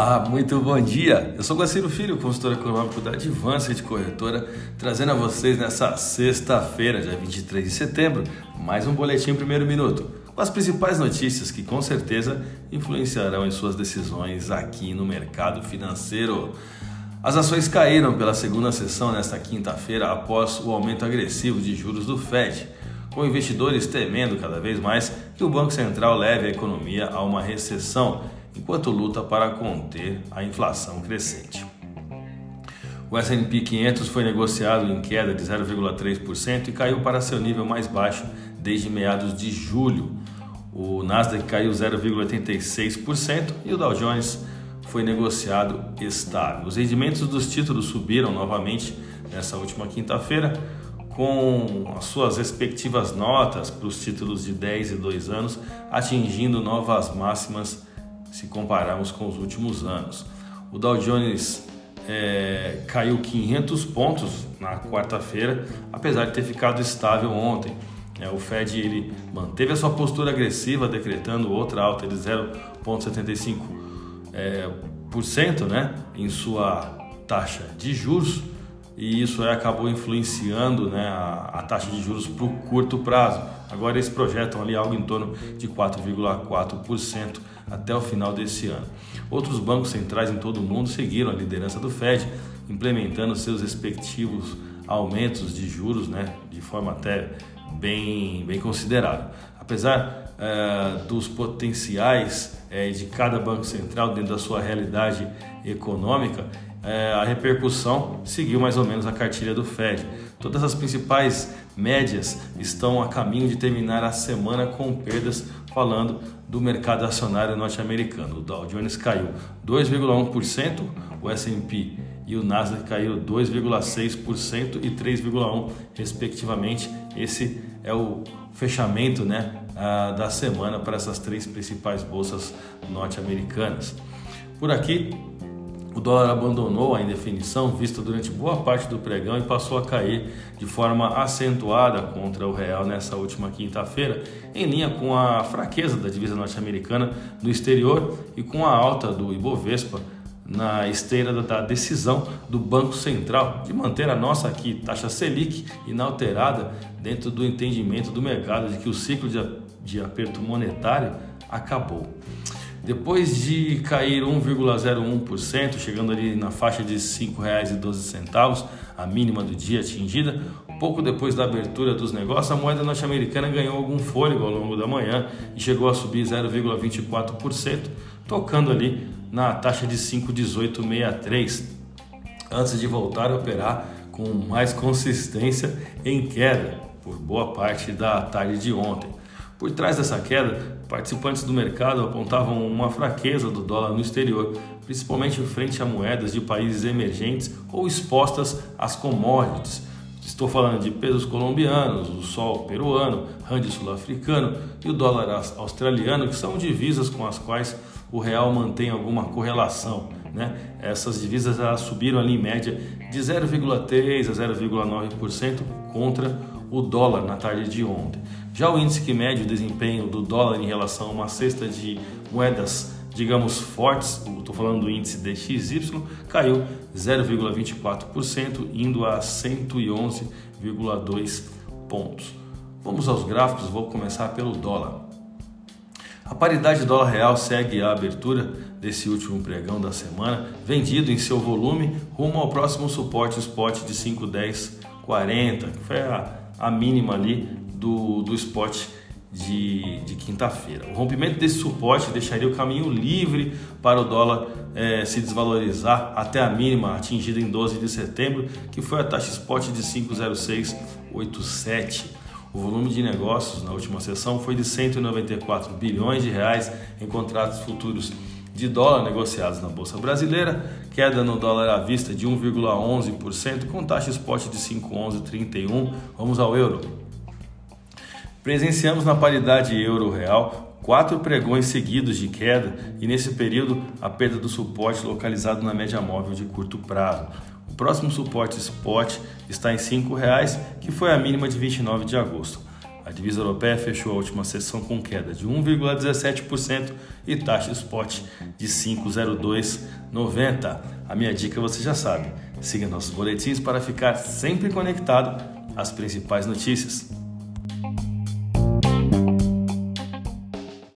Olá, muito bom dia. Eu sou Guaciro Filho, consultor econômico da Advanced Corretora, trazendo a vocês nessa sexta-feira, dia 23 de setembro, mais um boletim primeiro minuto, com as principais notícias que com certeza influenciarão em suas decisões aqui no mercado financeiro. As ações caíram pela segunda sessão nesta quinta-feira após o aumento agressivo de juros do Fed, com investidores temendo cada vez mais que o Banco Central leve a economia a uma recessão enquanto luta para conter a inflação crescente. O S&P 500 foi negociado em queda de 0,3% e caiu para seu nível mais baixo desde meados de julho. O Nasdaq caiu 0,86% e o Dow Jones foi negociado estável. Os rendimentos dos títulos subiram novamente nessa última quinta-feira, com as suas respectivas notas para os títulos de 10 e 2 anos atingindo novas máximas se compararmos com os últimos anos. O Dow Jones é, caiu 500 pontos na quarta-feira, apesar de ter ficado estável ontem. É, o Fed ele manteve a sua postura agressiva, decretando outra alta de 0,75% é, por cento, né, em sua taxa de juros e isso é, acabou influenciando né, a, a taxa de juros para o curto prazo. Agora eles projetam ali algo em torno de 4,4% até o final desse ano. Outros bancos centrais em todo o mundo seguiram a liderança do Fed, implementando seus respectivos aumentos de juros né, de forma até bem, bem considerável. Apesar é, dos potenciais é, de cada banco central dentro da sua realidade econômica, é, a repercussão seguiu mais ou menos a cartilha do Fed. Todas as principais médias estão a caminho de terminar a semana com perdas, falando do mercado acionário norte-americano. O Dow Jones caiu 2,1%, o S&P e o Nasdaq caiu 2,6% e 3,1% respectivamente. Esse é o fechamento né, da semana para essas três principais bolsas norte-americanas. Por aqui, o dólar abandonou a indefinição vista durante boa parte do pregão e passou a cair de forma acentuada contra o real nessa última quinta-feira, em linha com a fraqueza da divisa norte-americana no exterior e com a alta do Ibovespa na esteira da decisão do Banco Central de manter a nossa aqui taxa Selic inalterada dentro do entendimento do mercado de que o ciclo de, aperto monetário acabou. Depois de cair 1,01%, chegando ali na faixa de R$ 5,12, a mínima do dia atingida, pouco depois da abertura dos negócios, a moeda norte-americana ganhou algum fôlego ao longo da manhã e chegou a subir 0,24%, tocando ali na taxa de 5,1863, antes de voltar a operar com mais consistência em queda por boa parte da tarde de ontem. Por trás dessa queda, participantes do mercado apontavam uma fraqueza do dólar no exterior, principalmente frente a moedas de países emergentes ou expostas às commodities. Estou falando de pesos colombianos, o sol peruano, rand sul-africano e o dólar australiano, que são divisas com as quais o real mantém alguma correlação. Né? Essas divisas elas subiram ali em média de 0,3 a 0,9% contra o dólar na tarde de ontem. Já o índice que mede o desempenho do dólar em relação a uma cesta de moedas, digamos, fortes, estou falando do índice DXY, caiu 0,24%, indo a 111,2 pontos. Vamos aos gráficos, vou começar pelo dólar. A paridade dólar real segue a abertura desse último pregão da semana, vendido em seu volume rumo ao próximo suporte spot de 5,1040, que foi a a mínima ali do, do spot de, de quinta-feira. O rompimento desse suporte deixaria o caminho livre para o dólar é, se desvalorizar até a mínima atingida em 12 de setembro, que foi a taxa spot de 5,0687. O volume de negócios na última sessão foi de 194 bilhões de reais em contratos futuros de dólar negociados na Bolsa Brasileira, queda no dólar à vista de 1,11%, com taxa spot de 5,1131. Vamos ao euro. Presenciamos na paridade euro-real quatro pregões seguidos de queda e nesse período a perda do suporte localizado na média móvel de curto prazo. O próximo suporte spot está em R$ 5,00, que foi a mínima de 29 de agosto. Divisa europeia fechou a última sessão com queda de 1,17% e taxa spot de 5,0290. A minha dica você já sabe. Siga nossos boletins para ficar sempre conectado às principais notícias.